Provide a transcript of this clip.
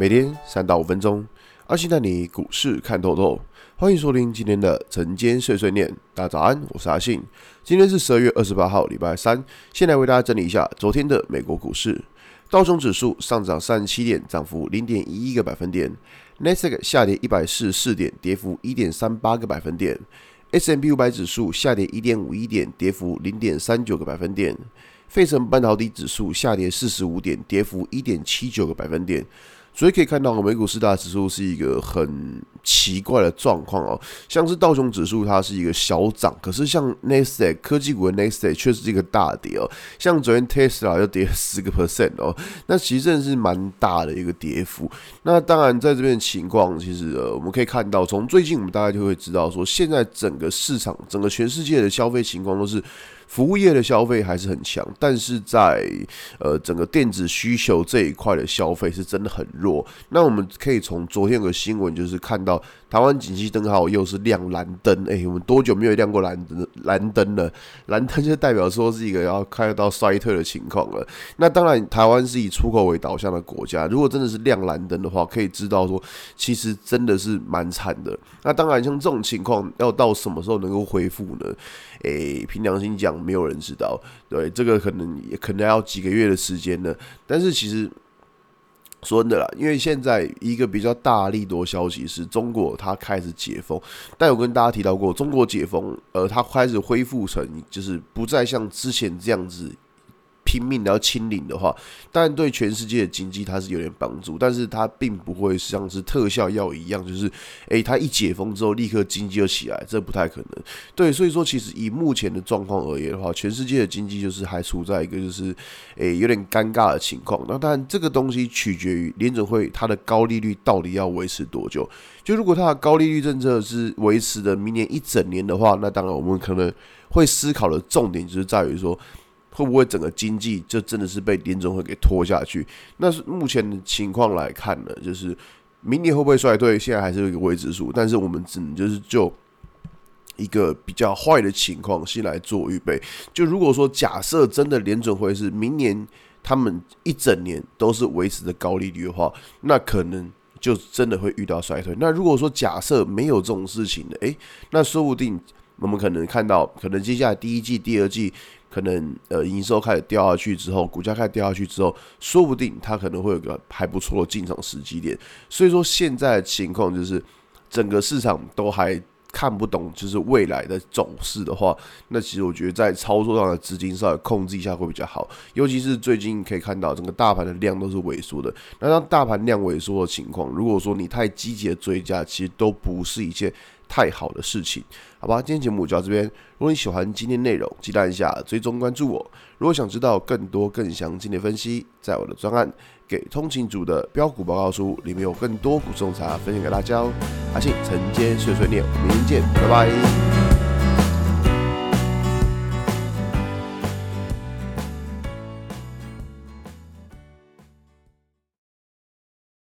每天三到五分钟，阿信带你股市看透透。欢迎收听今天的晨间碎碎念。大家早安，我是阿信。今天是十二月二十八号，礼拜三。先来为大家整理一下昨天的美国股市。道琼指数上涨三十七点，涨幅零点一一个百分点。纳斯达克下跌一百四十四点，跌幅一点三八个百分点。S&P 五百指数下跌一点五一点，跌幅零点三九个百分点。费城半导体指数下跌四十五点，跌幅一点七九个百分点。所以可以看到，美股四大指数是一个很奇怪的状况哦。像是道琼指数，它是一个小涨，可是像 Nasdaq 科技股的 Nasdaq 却是一个大跌哦。像昨天 Tesla 就跌了十个 percent 哦，那其实真的是蛮大的一个跌幅。那当然，在这边的情况，其实呃，我们可以看到，从最近我们大概就会知道说，现在整个市场，整个全世界的消费情况都是。服务业的消费还是很强，但是在呃整个电子需求这一块的消费是真的很弱。那我们可以从昨天有个新闻，就是看到台湾景气灯号又是亮蓝灯。哎，我们多久没有亮过蓝灯？蓝灯了，蓝灯就代表说是一个要开到衰退的情况了。那当然，台湾是以出口为导向的国家，如果真的是亮蓝灯的话，可以知道说其实真的是蛮惨的。那当然，像这种情况要到什么时候能够恢复呢？诶，凭良心讲。没有人知道，对，这个可能也可能要几个月的时间呢。但是其实说真的啦，因为现在一个比较大力多消息是中国它开始解封，但我跟大家提到过，中国解封，呃，它开始恢复成就是不再像之前这样子。拼命的要清零的话，当然对全世界的经济它是有点帮助，但是它并不会像是特效药一样，就是诶，它一解封之后立刻经济就起来，这不太可能。对，所以说其实以目前的状况而言的话，全世界的经济就是还处在一个就是诶有点尴尬的情况。那当然这个东西取决于联准会它的高利率到底要维持多久。就如果它的高利率政策是维持的明年一整年的话，那当然我们可能会思考的重点就是在于说。会不会整个经济就真的是被联准会给拖下去？那是目前的情况来看呢，就是明年会不会衰退，现在还是有一个未知数。但是我们只能就是就一个比较坏的情况先来做预备。就如果说假设真的联准会是明年他们一整年都是维持的高利率的话，那可能就真的会遇到衰退。那如果说假设没有这种事情的，诶，那说不定我们可能看到，可能接下来第一季、第二季。可能呃营收开始掉下去之后，股价开始掉下去之后，说不定它可能会有个还不错的进场时机点。所以说现在的情况就是整个市场都还看不懂，就是未来的走势的话，那其实我觉得在操作上的资金稍微控制一下会比较好。尤其是最近可以看到整个大盘的量都是萎缩的，那当大盘量萎缩的情况，如果说你太积极的追加，其实都不是一件太好的事情，好吧？今天节目就到这边。如果你喜欢今天内容，记得按下追踪关注我。如果想知道更多更详尽的分析，在我的专案《给通勤组的标股报告书》里面有更多股种茶分享给大家哦。阿信晨间碎碎念，明天见，拜拜。